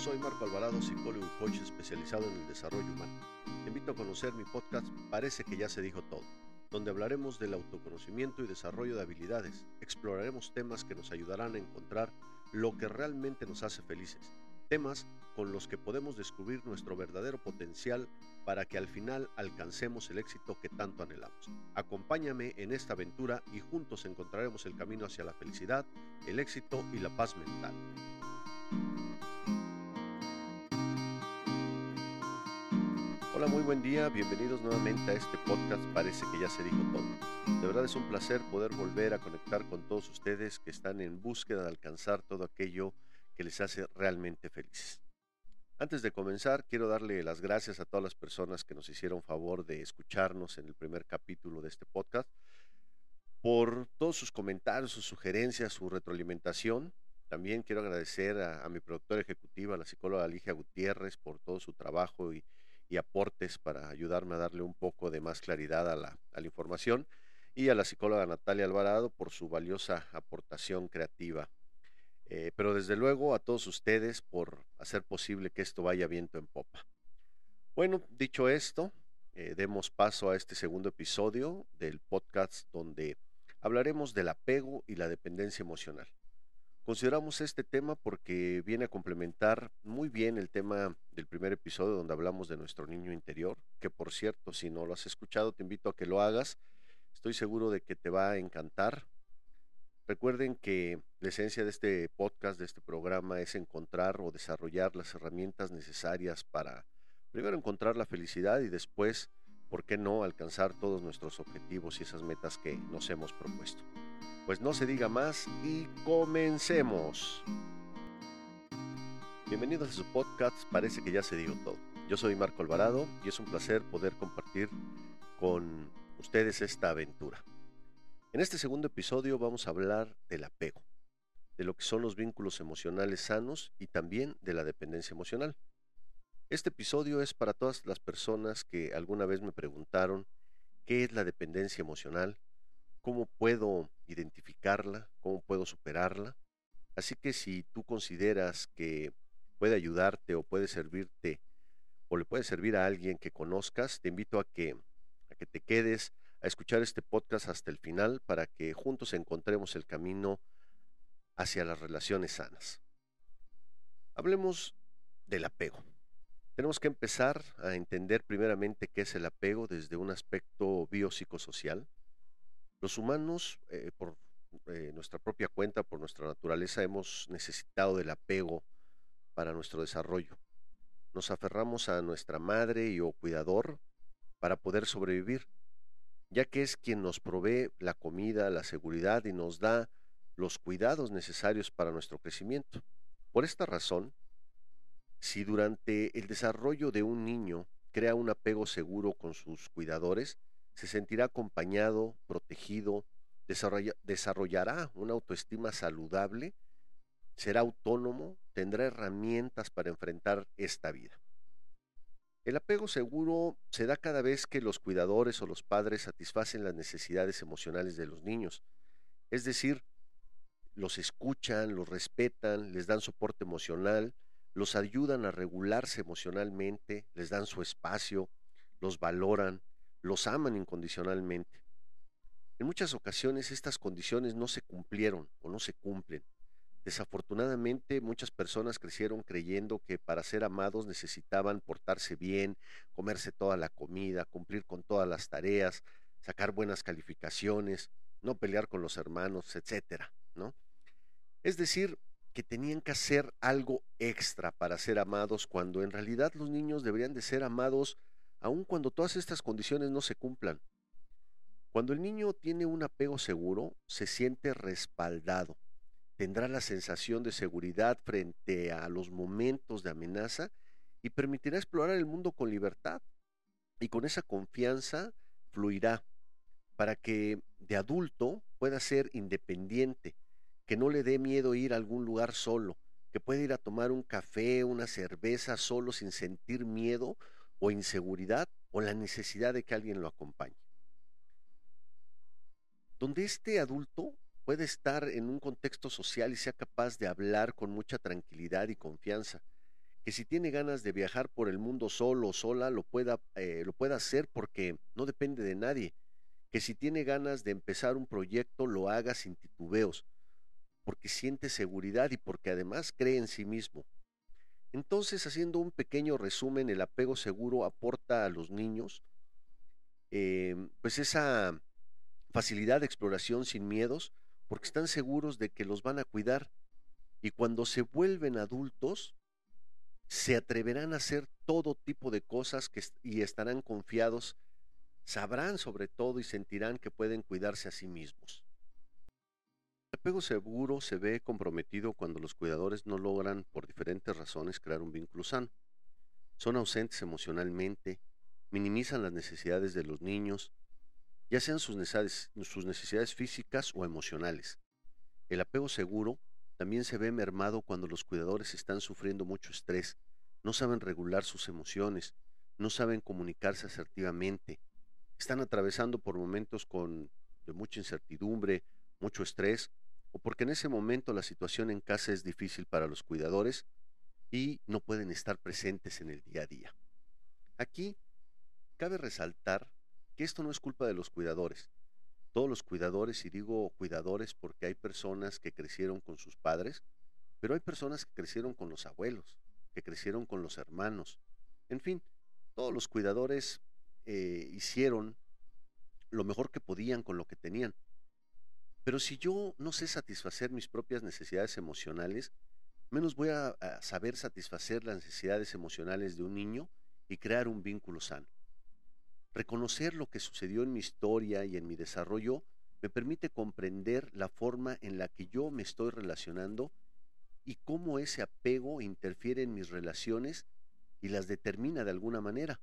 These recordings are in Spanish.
soy Marco Alvarado, psicólogo y coach especializado en el desarrollo humano. Te invito a conocer mi podcast Parece que ya se dijo todo, donde hablaremos del autoconocimiento y desarrollo de habilidades. Exploraremos temas que nos ayudarán a encontrar lo que realmente nos hace felices, temas con los que podemos descubrir nuestro verdadero potencial para que al final alcancemos el éxito que tanto anhelamos. Acompáñame en esta aventura y juntos encontraremos el camino hacia la felicidad, el éxito y la paz mental. Hola, muy buen día, bienvenidos nuevamente a este podcast Parece que ya se dijo todo. De verdad es un placer poder volver a conectar con todos ustedes que están en búsqueda de alcanzar todo aquello que les hace realmente felices. Antes de comenzar, quiero darle las gracias a todas las personas que nos hicieron favor de escucharnos en el primer capítulo de este podcast, por todos sus comentarios, sus sugerencias, su retroalimentación. También quiero agradecer a, mi productora ejecutiva, la psicóloga Alicia Gutiérrez, por todo su trabajo y, aportes para ayudarme a darle un poco de más claridad a la, a la información, y a la psicóloga Natalia Alvarado por su valiosa aportación creativa. Eh, pero desde luego a todos ustedes por hacer posible que esto vaya viento en popa. Bueno, dicho esto, eh, demos paso a este segundo episodio del podcast donde hablaremos del apego y la dependencia emocional. Consideramos este tema porque viene a complementar muy bien el tema del primer episodio donde hablamos de nuestro niño interior, que por cierto, si no lo has escuchado, te invito a que lo hagas. Estoy seguro de que te va a encantar. Recuerden que la esencia de este podcast, de este programa, es encontrar o desarrollar las herramientas necesarias para primero encontrar la felicidad y después, ¿por qué no?, alcanzar todos nuestros objetivos y esas metas que nos hemos propuesto. Pues no se diga más y comencemos. Bienvenidos a su podcast, parece que ya se dijo todo. Yo soy Marco Alvarado y es un placer poder compartir con ustedes esta aventura. En este segundo episodio vamos a hablar del apego, de lo que son los vínculos emocionales sanos y también de la dependencia emocional. Este episodio es para todas las personas que alguna vez me preguntaron qué es la dependencia emocional, cómo puedo identificarla, cómo puedo superarla. Así que si tú consideras que puede ayudarte o puede servirte o le puede servir a alguien que conozcas, te invito a que, a que te quedes a escuchar este podcast hasta el final para que juntos encontremos el camino hacia las relaciones sanas. Hablemos del apego. Tenemos que empezar a entender primeramente qué es el apego desde un aspecto biopsicosocial. Los humanos, eh, por eh, nuestra propia cuenta, por nuestra naturaleza, hemos necesitado del apego para nuestro desarrollo. Nos aferramos a nuestra madre y o cuidador para poder sobrevivir, ya que es quien nos provee la comida, la seguridad y nos da los cuidados necesarios para nuestro crecimiento. Por esta razón, si durante el desarrollo de un niño crea un apego seguro con sus cuidadores, se sentirá acompañado, protegido, desarrollará una autoestima saludable, será autónomo, tendrá herramientas para enfrentar esta vida. El apego seguro se da cada vez que los cuidadores o los padres satisfacen las necesidades emocionales de los niños, es decir, los escuchan, los respetan, les dan soporte emocional, los ayudan a regularse emocionalmente, les dan su espacio, los valoran, los aman incondicionalmente. En muchas ocasiones estas condiciones no se cumplieron o no se cumplen. Desafortunadamente muchas personas crecieron creyendo que para ser amados necesitaban portarse bien, comerse toda la comida, cumplir con todas las tareas, sacar buenas calificaciones, no pelear con los hermanos, etcétera, ¿no? Es decir, que tenían que hacer algo extra para ser amados cuando en realidad los niños deberían de ser amados aun cuando todas estas condiciones no se cumplan. Cuando el niño tiene un apego seguro, se siente respaldado, tendrá la sensación de seguridad frente a los momentos de amenaza y permitirá explorar el mundo con libertad. Y con esa confianza fluirá para que de adulto pueda ser independiente, que no le dé miedo ir a algún lugar solo, que pueda ir a tomar un café, una cerveza solo sin sentir miedo o inseguridad o la necesidad de que alguien lo acompañe. Donde este adulto puede estar en un contexto social y sea capaz de hablar con mucha tranquilidad y confianza, que si tiene ganas de viajar por el mundo solo o sola, lo pueda, eh, lo pueda hacer porque no depende de nadie, que si tiene ganas de empezar un proyecto, lo haga sin titubeos, porque siente seguridad y porque además cree en sí mismo. Entonces, haciendo un pequeño resumen, el apego seguro aporta a los niños eh, pues esa facilidad de exploración sin miedos, porque están seguros de que los van a cuidar y cuando se vuelven adultos, se atreverán a hacer todo tipo de cosas y estarán confiados, sabrán sobre todo y sentirán que pueden cuidarse a sí mismos. El apego seguro se ve comprometido cuando los cuidadores no logran, por diferentes razones, crear un vínculo sano. Son ausentes emocionalmente, minimizan las necesidades de los niños, ya sean sus necesidades, físicas o emocionales. El apego seguro también se ve mermado cuando los cuidadores están sufriendo mucho estrés, no saben regular sus emociones, no saben comunicarse asertivamente, están atravesando por momentos con de mucha incertidumbre, mucho estrés, o porque en ese momento la situación en casa es difícil para los cuidadores y no pueden estar presentes en el día a día. Aquí cabe resaltar que esto no es culpa de los cuidadores, todos los cuidadores, y digo cuidadores porque hay personas que crecieron con sus padres, pero hay personas que crecieron con los abuelos, que crecieron con los hermanos. En fin, todos los cuidadores eh, hicieron lo mejor que podían con lo que tenían. Pero si yo no sé satisfacer mis propias necesidades emocionales, menos voy a saber satisfacer las necesidades emocionales de un niño y crear un vínculo sano. Reconocer lo que sucedió en mi historia y en mi desarrollo me permite comprender la forma en la que yo me estoy relacionando y cómo ese apego interfiere en mis relaciones y las determina de alguna manera.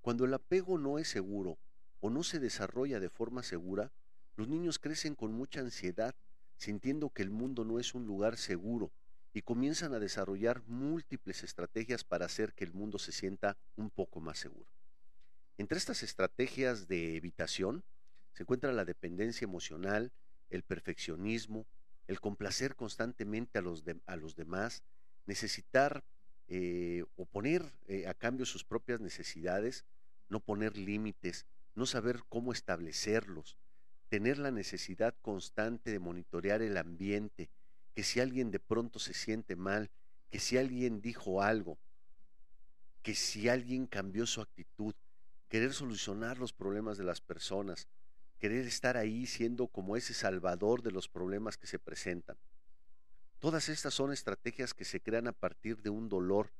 Cuando el apego no es seguro o no se desarrolla de forma segura, los niños crecen con mucha ansiedad, sintiendo que el mundo no es un lugar seguro y comienzan a desarrollar múltiples estrategias para hacer que el mundo se sienta un poco más seguro. Entre estas estrategias de evitación se encuentra la dependencia emocional, el perfeccionismo, el complacer constantemente a los, demás, necesitar eh, o poner eh, a cambio sus propias necesidades, no poner límites, no saber cómo establecerlos, tener la necesidad constante de monitorear el ambiente, que si alguien de pronto se siente mal, que si alguien dijo algo, que si alguien cambió su actitud, querer solucionar los problemas de las personas, querer estar ahí siendo como ese salvador de los problemas que se presentan. Todas estas son estrategias que se crean a partir de un dolor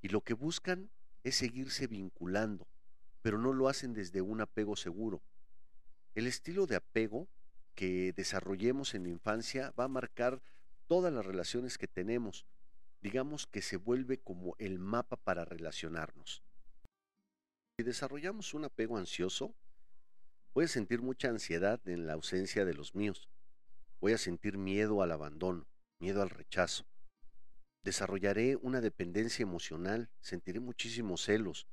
y lo que buscan es seguirse vinculando, pero no lo hacen desde un apego seguro. El estilo de apego que desarrollemos en la infancia va a marcar todas las relaciones que tenemos. Digamos que se vuelve como el mapa para relacionarnos. Si desarrollamos un apego ansioso, voy a sentir mucha ansiedad en la ausencia de los míos. Voy a sentir miedo al abandono, miedo al rechazo. Desarrollaré una dependencia emocional, sentiré muchísimos celos.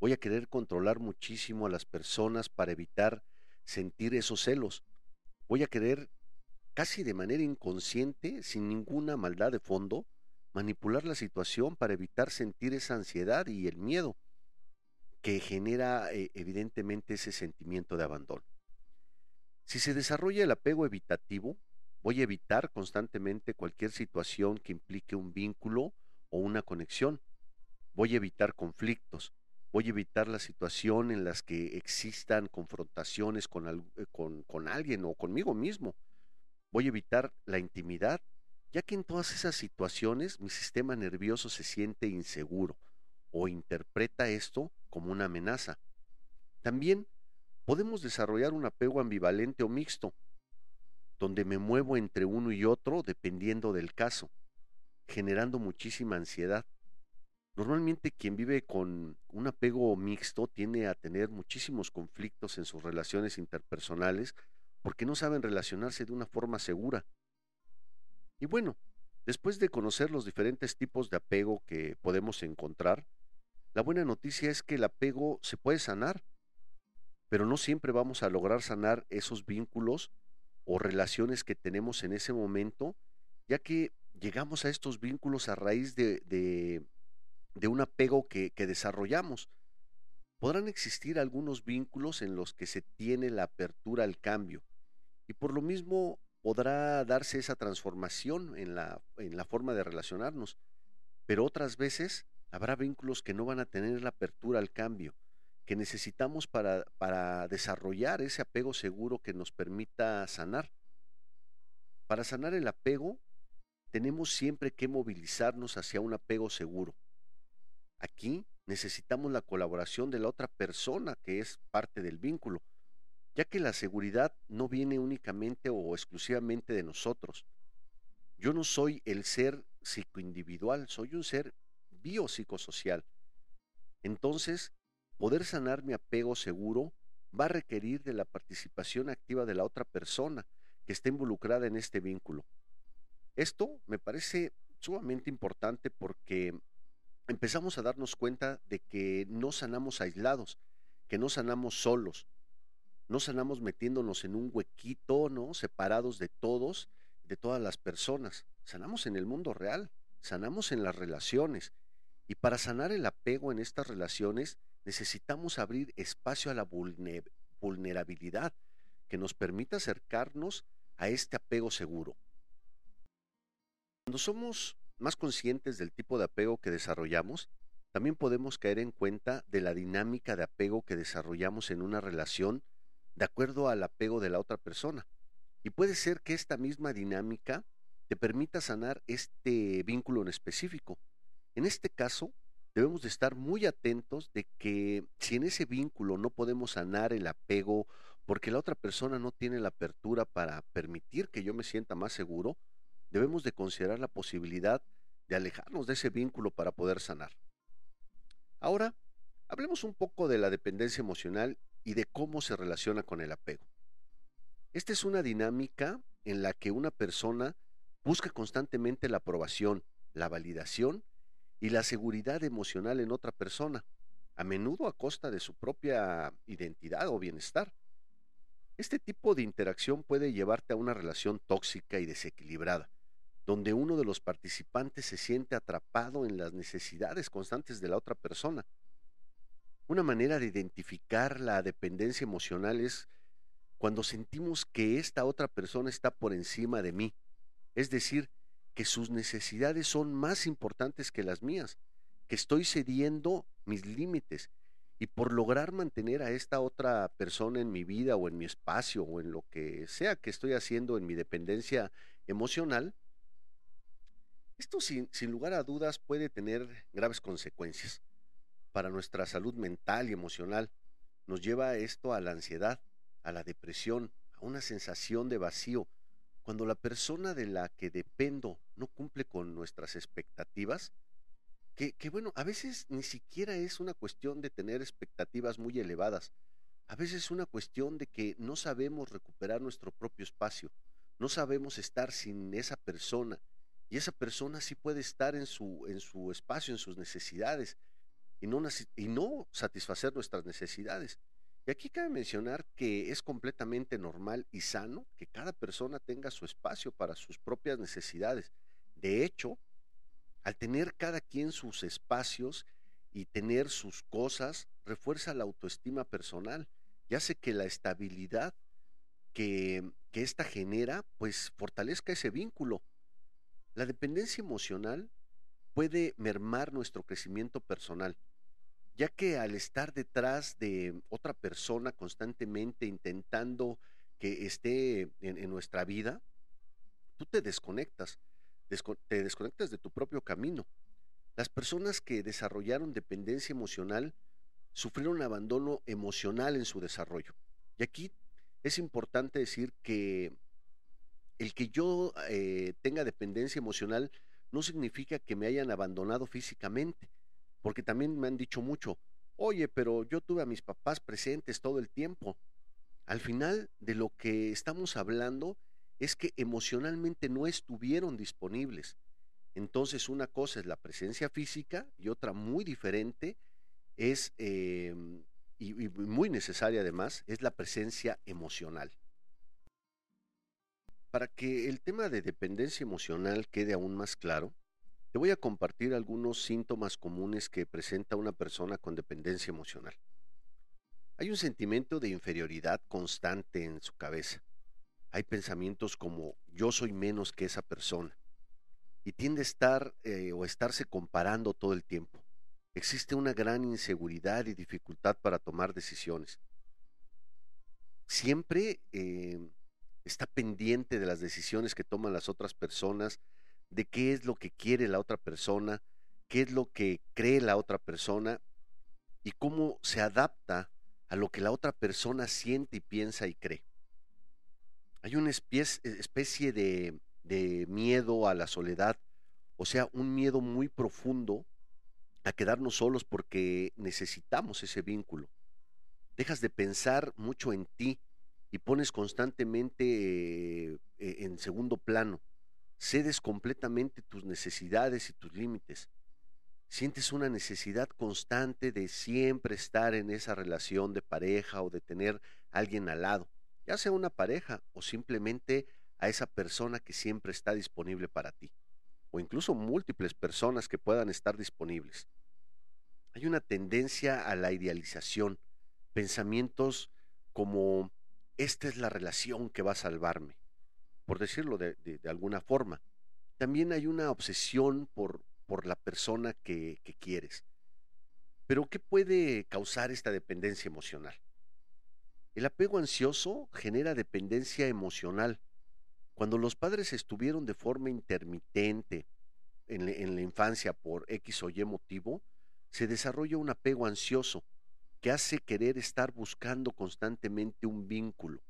Voy a querer controlar muchísimo a las personas para evitar sentir esos celos. Voy a querer, casi de manera inconsciente, sin ninguna maldad de fondo, manipular la situación para evitar sentir esa ansiedad y el miedo que genera eh, evidentemente ese sentimiento de abandono. Si se desarrolla el apego evitativo, voy a evitar constantemente cualquier situación que implique un vínculo o una conexión. Voy a evitar conflictos. Voy a evitar la situación en las que existan confrontaciones con, eh, con, con alguien o conmigo mismo. Voy a evitar la intimidad, ya que en todas esas situaciones mi sistema nervioso se siente inseguro o interpreta esto como una amenaza. También podemos desarrollar un apego ambivalente o mixto, donde me muevo entre uno y otro dependiendo del caso, generando muchísima ansiedad. Normalmente quien vive con un apego mixto tiende a tener muchísimos conflictos en sus relaciones interpersonales porque no saben relacionarse de una forma segura. Y bueno, después de conocer los diferentes tipos de apego que podemos encontrar, la buena noticia es que el apego se puede sanar, pero no siempre vamos a lograr sanar esos vínculos o relaciones que tenemos en ese momento, ya que llegamos a estos vínculos a raíz de, de un apego que, que desarrollamos. Podrán existir algunos vínculos en los que se tiene la apertura al cambio y por lo mismo podrá darse esa transformación en la, en la forma de relacionarnos, pero otras veces habrá vínculos que no van a tener la apertura al cambio, que necesitamos para, para desarrollar ese apego seguro que nos permita sanar. Para sanar el apego, tenemos siempre que movilizarnos hacia un apego seguro. Aquí necesitamos la colaboración de la otra persona que es parte del vínculo, ya que la seguridad no viene únicamente o exclusivamente de nosotros. Yo no soy el ser psicoindividual, soy un ser biopsicosocial. Entonces, poder sanar mi apego seguro va a requerir de la participación activa de la otra persona que esté involucrada en este vínculo. Esto me parece sumamente importante porque empezamos a darnos cuenta de que no sanamos aislados, que no sanamos solos, no sanamos metiéndonos en un huequito, ¿no? Separados de todos, de todas las personas. Sanamos en el mundo real, sanamos en las relaciones. Y para sanar el apego en estas relaciones, necesitamos abrir espacio a la vulnerabilidad que nos permita acercarnos a este apego seguro. Cuando somos más conscientes del tipo de apego que desarrollamos, también podemos caer en cuenta de la dinámica de apego que desarrollamos en una relación de acuerdo al apego de la otra persona. Y puede ser que esta misma dinámica te permita sanar este vínculo en específico. En este caso, debemos de estar muy atentos de que si en ese vínculo no podemos sanar el apego porque la otra persona no tiene la apertura para permitir que yo me sienta más seguro, debemos de considerar la posibilidad de alejarnos de ese vínculo para poder sanar. Ahora, hablemos un poco de la dependencia emocional y de cómo se relaciona con el apego. Esta es una dinámica en la que una persona busca constantemente la aprobación, la validación y la seguridad emocional en otra persona, a menudo a costa de su propia identidad o bienestar. Este tipo de interacción puede llevarte a una relación tóxica y desequilibrada, donde uno de los participantes se siente atrapado en las necesidades constantes de la otra persona. Una manera de identificar la dependencia emocional es cuando sentimos que esta otra persona está por encima de mí, es decir, que sus necesidades son más importantes que las mías, que estoy cediendo mis límites y por lograr mantener a esta otra persona en mi vida o en mi espacio o en lo que sea que estoy haciendo en mi dependencia emocional, esto sin, lugar a dudas puede tener graves consecuencias para nuestra salud mental y emocional. Nos lleva esto a la ansiedad, a la depresión, a una sensación de vacío. Cuando la persona de la que dependo no cumple con nuestras expectativas, que, que, bueno, a veces ni siquiera es una cuestión de tener expectativas muy elevadas, a veces es una cuestión de que no sabemos recuperar nuestro propio espacio, no sabemos estar sin esa persona y esa persona sí puede estar en su, en su espacio, en sus necesidades, y no, y no satisfacer nuestras necesidades. Y aquí cabe mencionar que es completamente normal y sano que cada persona tenga su espacio para sus propias necesidades. De hecho, al tener cada quien sus espacios y tener sus cosas, refuerza la autoestima personal y hace que la estabilidad que, que ésta genera, pues fortalezca ese vínculo la dependencia emocional puede mermar nuestro crecimiento personal, ya que al estar detrás de otra persona constantemente intentando que esté en, nuestra vida, tú te desconectas, te desconectas de tu propio camino. Las personas que desarrollaron dependencia emocional sufrieron abandono emocional en su desarrollo. Y aquí es importante decir que el que yo eh, tenga dependencia emocional no significa que me hayan abandonado físicamente, porque también me han dicho mucho, oye, pero yo tuve a mis papás presentes todo el tiempo. Al final de lo que estamos hablando es que emocionalmente no estuvieron disponibles. Entonces una cosa es la presencia física y otra muy diferente es, em, y muy necesaria además, es la presencia emocional. Para que el tema de dependencia emocional quede aún más claro, Te voy a compartir algunos síntomas comunes que presenta una persona con dependencia emocional. Hay un sentimiento de inferioridad constante en su cabeza. Hay pensamientos como yo soy menos que esa persona. Y tiende a estar eh, o estarse comparando todo el tiempo. Existe una gran inseguridad y dificultad para tomar decisiones. Siempre eh, está pendiente de las decisiones que toman las otras personas, de qué es lo que quiere la otra persona, qué es lo que cree la otra persona y cómo se adapta a lo que la otra persona siente y piensa y cree. Hay una especie de, de miedo a la soledad, o sea, un miedo muy profundo a quedarnos solos porque necesitamos ese vínculo. Dejas de pensar mucho en ti y pones constantemente eh, en segundo plano. Cedes completamente tus necesidades y tus límites. Sientes una necesidad constante de siempre estar en esa relación de pareja o de tener alguien al lado, ya sea una pareja o simplemente a esa persona que siempre está disponible para ti, o incluso múltiples personas que puedan estar disponibles. Hay una tendencia a la idealización, pensamientos como esta es la relación que va a salvarme, por decirlo de, alguna forma. También hay una obsesión por, la persona que, que quieres. Pero ¿qué puede causar esta dependencia emocional? El apego ansioso genera dependencia emocional. Cuando los padres estuvieron de forma intermitente en, en, la infancia por X o Y motivo, se desarrolla un apego ansioso que hace querer estar buscando constantemente un vínculo,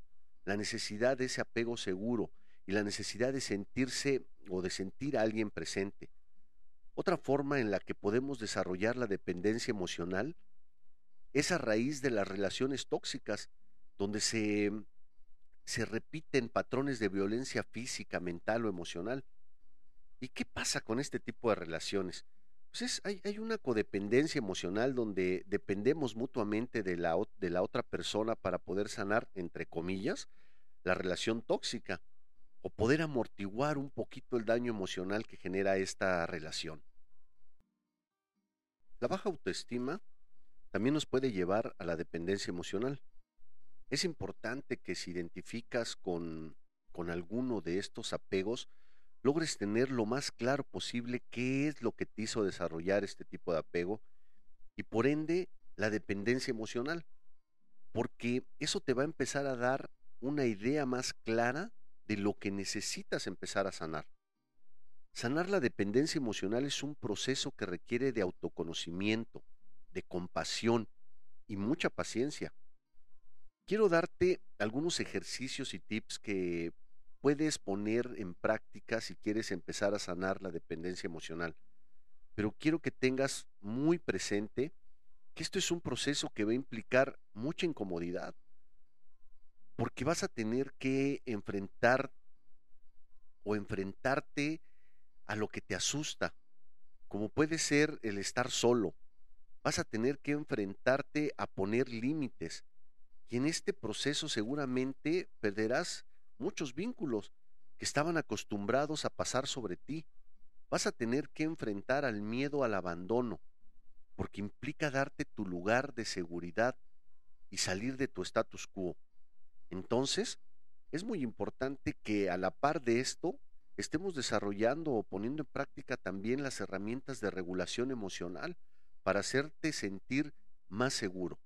la necesidad de ese apego seguro y la necesidad de sentirse o de sentir a alguien presente. Otra forma en la que podemos desarrollar la dependencia emocional es a raíz de las relaciones tóxicas, donde se, se repiten patrones de violencia física, mental o emocional. ¿Y qué pasa con este tipo de relaciones? Pues hay, hay, una codependencia emocional donde dependemos mutuamente de la, de la otra persona para poder sanar, entre comillas, la relación tóxica o poder amortiguar un poquito el daño emocional que genera esta relación. La baja autoestima también nos puede llevar a la dependencia emocional. Es importante que si identificas con, con alguno de estos apegos, logres tener lo más claro posible qué es lo que te hizo desarrollar este tipo de apego y por ende la dependencia emocional, porque eso te va a empezar a dar una idea más clara de lo que necesitas empezar a sanar. Sanar la dependencia emocional es un proceso que requiere de autoconocimiento, de compasión y mucha paciencia. Quiero darte algunos ejercicios y tips que puedes poner en práctica si quieres empezar a sanar la dependencia emocional. Pero quiero que tengas muy presente que esto es un proceso que va a implicar mucha incomodidad, porque vas a tener que enfrentar o enfrentarte a lo que te asusta, como puede ser el estar solo. Vas a tener que enfrentarte a poner límites. Y en este proceso seguramente perderás muchos vínculos que estaban acostumbrados a pasar sobre ti. Vas a tener que enfrentar al miedo al abandono, porque implica darte tu lugar de seguridad y salir de tu status quo. Entonces, es muy importante que a la par de esto estemos desarrollando o poniendo en práctica también las herramientas de regulación emocional para hacerte sentir más seguro.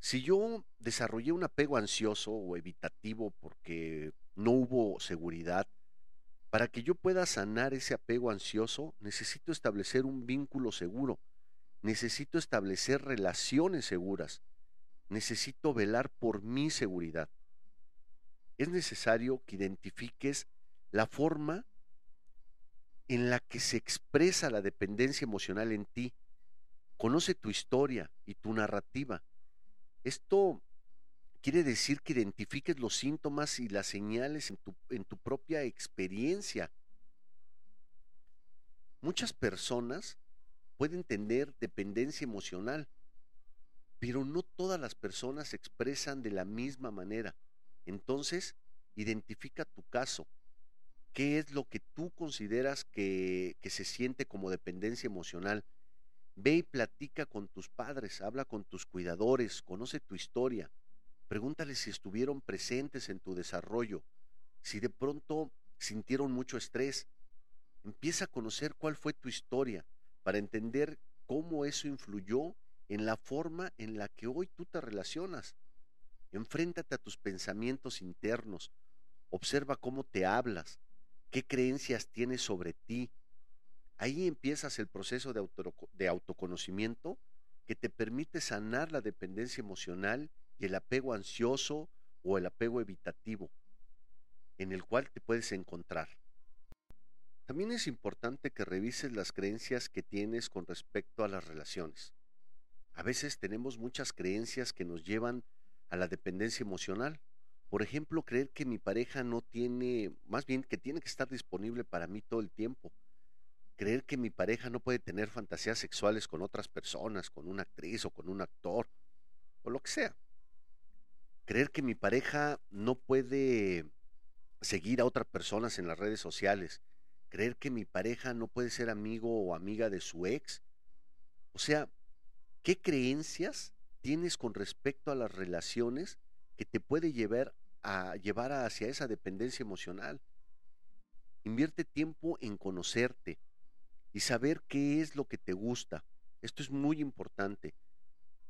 Si yo desarrollé un apego ansioso o evitativo porque no hubo seguridad, para que yo pueda sanar ese apego ansioso, necesito establecer un vínculo seguro, necesito establecer relaciones seguras, necesito velar por mi seguridad. Es necesario que identifiques la forma en la que se expresa la dependencia emocional en ti. Conoce tu historia y tu narrativa. Esto quiere decir que identifiques los síntomas y las señales en tu, en tu propia experiencia. Muchas personas pueden tener dependencia emocional, pero no todas las personas se expresan de la misma manera. Entonces, identifica tu caso qué es lo que tú consideras que, que se siente como dependencia emocional. Ve y platica con tus padres, habla con tus cuidadores, conoce tu historia, pregúntales si estuvieron presentes en tu desarrollo, si de pronto sintieron mucho estrés. Empieza a conocer cuál fue tu historia para entender cómo eso influyó en la forma en la que hoy tú te relacionas. Enfréntate a tus pensamientos internos, observa cómo te hablas, qué creencias tienes sobre ti. Ahí empiezas el proceso de, autoconocimiento que te permite sanar la dependencia emocional y el apego ansioso o el apego evitativo en el cual te puedes encontrar. También es importante que revises las creencias que tienes con respecto a las relaciones. A veces tenemos muchas creencias que nos llevan a la dependencia emocional. Por ejemplo, creer que mi pareja no tiene, más bien que tiene que estar disponible para mí todo el tiempo. Creer que mi pareja no puede tener fantasías sexuales con otras personas, con una actriz o con un actor, o lo que sea. Creer que mi pareja no puede seguir a otras personas en las redes sociales, creer que mi pareja no puede ser amigo o amiga de su ex. O sea, ¿qué creencias tienes con respecto a las relaciones que te puede llevar a llevar hacia esa dependencia emocional? Invierte tiempo en conocerte y saber qué es lo que te gusta. Esto es muy importante,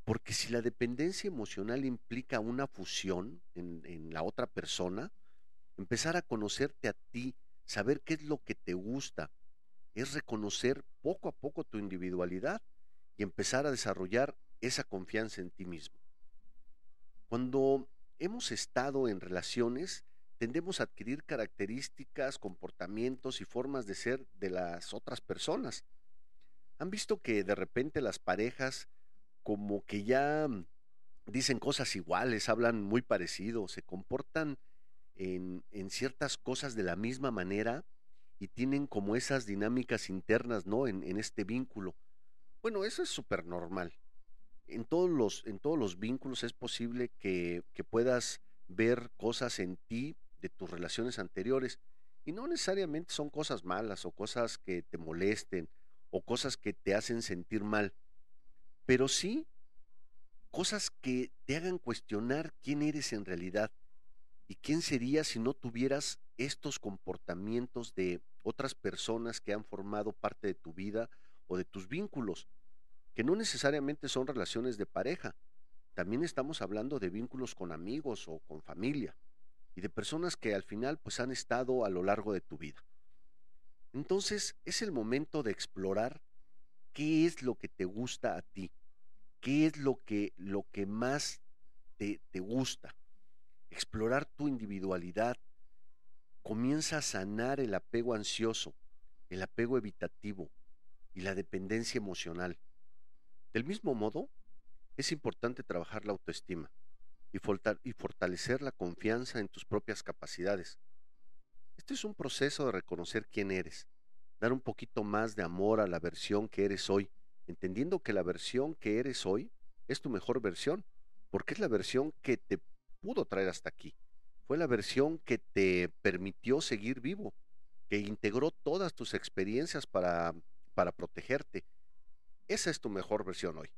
porque si la dependencia emocional implica una fusión en, en la otra persona, empezar a conocerte a ti, saber qué es lo que te gusta, es reconocer poco a poco tu individualidad y empezar a desarrollar esa confianza en ti mismo. Cuando hemos estado en relaciones, tendemos a adquirir características, comportamientos y formas de ser de las otras personas. ¿Han visto que de repente las parejas como que ya dicen cosas iguales, hablan muy parecido, se comportan en, ciertas cosas de la misma manera y tienen como esas dinámicas internas, ¿no? En, este vínculo. Bueno, eso es súper normal. En todos, los, en todos los vínculos es posible que, que puedas ver cosas en ti de tus relaciones anteriores y no necesariamente son cosas malas o cosas que te molesten o cosas que te hacen sentir mal, pero sí cosas que te hagan cuestionar quién eres en realidad ¿Y quién sería si no tuvieras estos comportamientos de otras personas que han formado parte de tu vida o de tus vínculos? Que no necesariamente son relaciones de pareja. También estamos hablando de vínculos con amigos o con familia y de personas que al final pues han estado a lo largo de tu vida. Entonces es el momento de explorar qué es lo que te gusta a ti, qué es lo que, lo que más te, te gusta explorar tu individualidad, comienza a sanar el apego ansioso, el apego evitativo y la dependencia emocional. Del mismo modo, es importante trabajar la autoestima y, fortalecer la confianza en tus propias capacidades. Este es un proceso de reconocer quién eres, dar un poquito más de amor a la versión que eres hoy, entendiendo que la versión que eres hoy es tu mejor versión, porque es la versión que te pudo traer hasta aquí. Fue la versión que te permitió seguir vivo, que integró todas tus experiencias para, para protegerte. Esa es tu mejor versión hoy.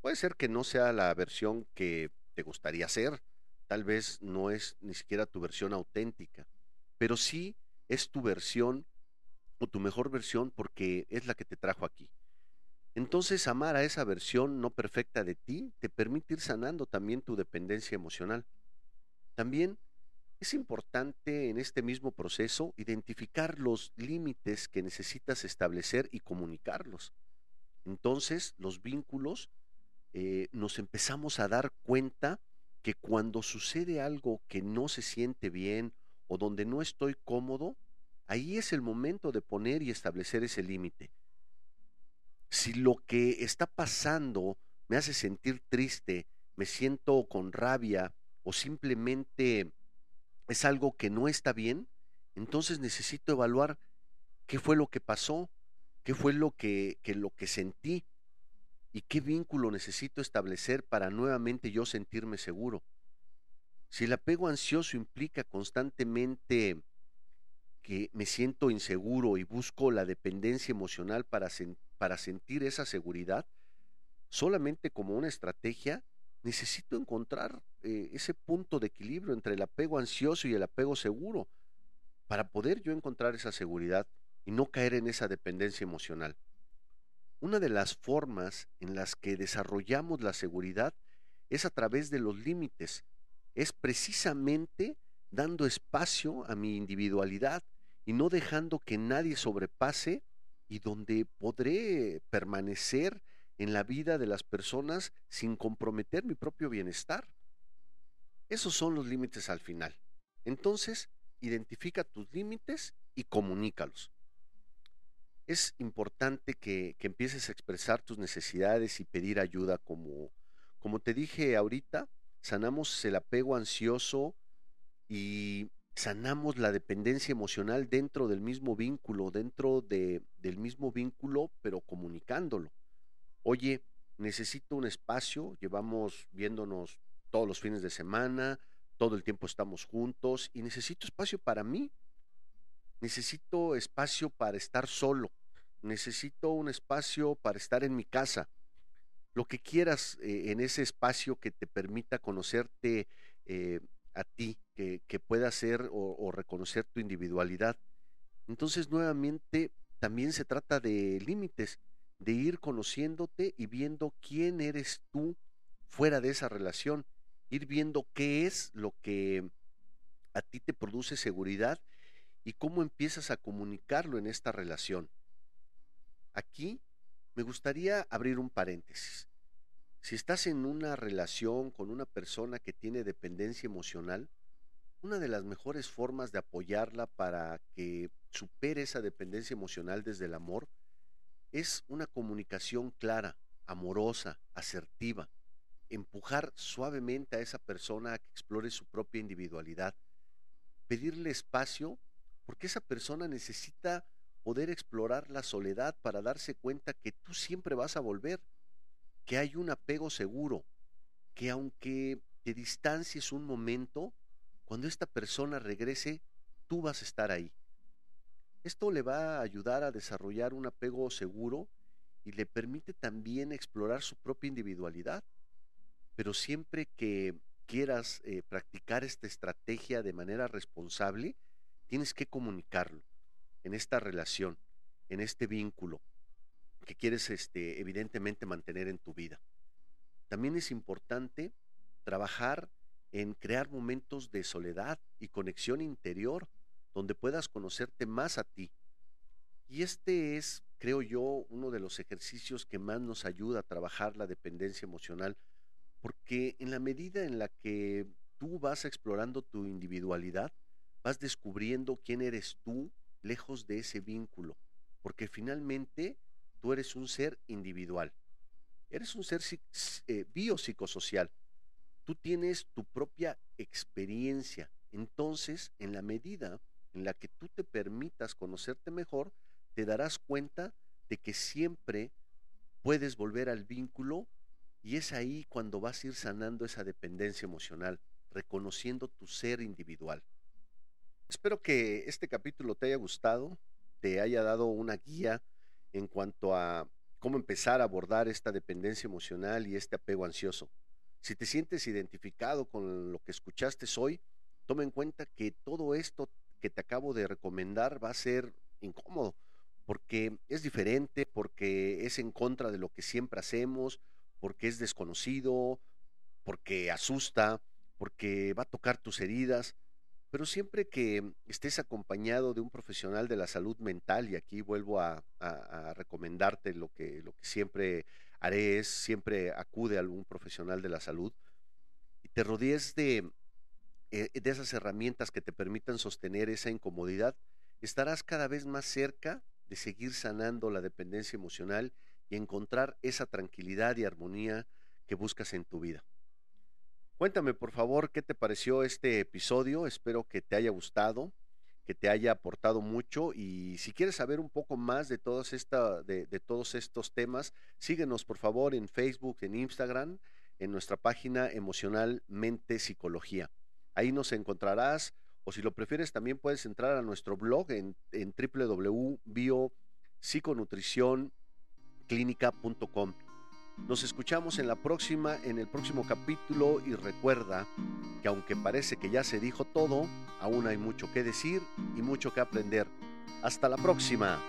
Puede ser que no sea la versión que te gustaría ser, tal vez no es ni siquiera tu versión auténtica, pero sí es tu versión o tu mejor versión porque es la que te trajo aquí. Entonces, amar a esa versión no perfecta de ti te permite ir sanando también tu dependencia emocional. También es importante en este mismo proceso identificar los límites que necesitas establecer y comunicarlos. Entonces, los vínculos eh, nos empezamos a dar cuenta que cuando sucede algo que no se siente bien o donde no estoy cómodo, ahí es el momento de poner y establecer ese límite. Si lo que está pasando me hace sentir triste, me siento con rabia o simplemente es algo que no está bien, entonces necesito evaluar qué fue lo que pasó, qué fue lo que, lo que sentí y qué vínculo necesito establecer para nuevamente yo sentirme seguro. Si el apego ansioso implica constantemente que me siento inseguro y busco la dependencia emocional para, sentir esa seguridad, solamente como una estrategia, necesito encontrar eh, ese punto de equilibrio entre el apego ansioso y el apego seguro para poder yo encontrar esa seguridad y no caer en esa dependencia emocional. Una de las formas en las que desarrollamos la seguridad es a través de los límites, es precisamente dando espacio a mi individualidad y no dejando que nadie sobrepase y donde podré permanecer en la vida de las personas sin comprometer mi propio bienestar. Esos son los límites al final. Entonces, identifica tus límites y comunícalos. Es importante que, empieces a expresar tus necesidades y pedir ayuda como, como te dije ahorita, sanamos el apego ansioso y sanamos la dependencia emocional dentro del mismo vínculo, dentro de, del mismo vínculo, pero comunicándolo. Oye, necesito un espacio, llevamos viéndonos todos los fines de semana, todo el tiempo estamos juntos y necesito espacio para mí. Necesito espacio para estar solo. Necesito un espacio para estar en mi casa. Lo que quieras eh, en ese espacio que te permita conocerte eh, a ti, que, que pueda ser o reconocer tu individualidad. Entonces, nuevamente, también se trata de límites, de ir conociéndote y viendo quién eres tú fuera de esa relación ir viendo qué es lo que a ti te produce seguridad y cómo empiezas a comunicarlo en esta relación. Aquí me gustaría abrir un paréntesis. Si estás en una relación con una persona que tiene dependencia emocional, una de las mejores formas de apoyarla para que supere esa dependencia emocional desde el amor es una comunicación clara, amorosa, asertiva, empujar suavemente a esa persona a que explore su propia individualidad, pedirle espacio, porque esa persona necesita poder explorar la soledad para darse cuenta que tú siempre vas a volver, que hay un apego seguro, que aunque te distancies un momento, cuando esta persona regrese, tú vas a estar ahí. Esto le va a ayudar a desarrollar un apego seguro y le permite también explorar su propia individualidad pero siempre que quieras eh, practicar esta estrategia de manera responsable, tienes que comunicarlo en esta relación, en este vínculo que quieres este, evidentemente mantener en tu vida. También es importante trabajar en crear momentos de soledad y conexión interior donde puedas conocerte más a ti. Y este es, creo yo, uno de los ejercicios que más nos ayuda a trabajar la dependencia emocional porque en la medida en la que tú vas explorando tu individualidad, vas descubriendo quién eres tú lejos de ese vínculo, porque finalmente tú eres un ser individual, eres un ser eh, biopsicosocial, tú tienes tu propia experiencia, entonces en la medida en la que tú te permitas conocerte mejor, te darás cuenta de que siempre puedes volver al vínculo y es ahí cuando vas a ir sanando esa dependencia emocional, reconociendo tu ser individual. Espero que este capítulo te haya gustado, te haya dado una guía en cuanto a cómo empezar a abordar esta dependencia emocional y este apego ansioso. Si te sientes identificado con lo que escuchaste hoy, toma en cuenta que todo esto que te acabo de recomendar va a ser incómodo, porque es diferente, porque es en contra de lo que siempre hacemos, porque es desconocido, porque asusta, porque va a tocar tus heridas, pero siempre que estés acompañado de un profesional de la salud mental, y aquí vuelvo a, recomendarte lo que, lo que siempre haré es, siempre acude a algún profesional de la salud, y te rodees de, eh, de esas herramientas que te permitan sostener esa incomodidad, estarás cada vez más cerca de seguir sanando la dependencia emocional y encontrar esa tranquilidad y armonía que buscas en tu vida. Cuéntame por favor qué te pareció este episodio, espero que te haya gustado, que te haya aportado mucho y si quieres saber un poco más de esta, de, todos estos temas, síguenos por favor en Facebook, en Instagram, en nuestra página Emocionalmente Psicología. Ahí nos encontrarás o si lo prefieres también puedes entrar a nuestro blog en, en. Nos escuchamos en la próxima, en el próximo capítulo y recuerda que aunque parece que ya se dijo todo, aún hay mucho que decir y mucho que aprender. Hasta la próxima.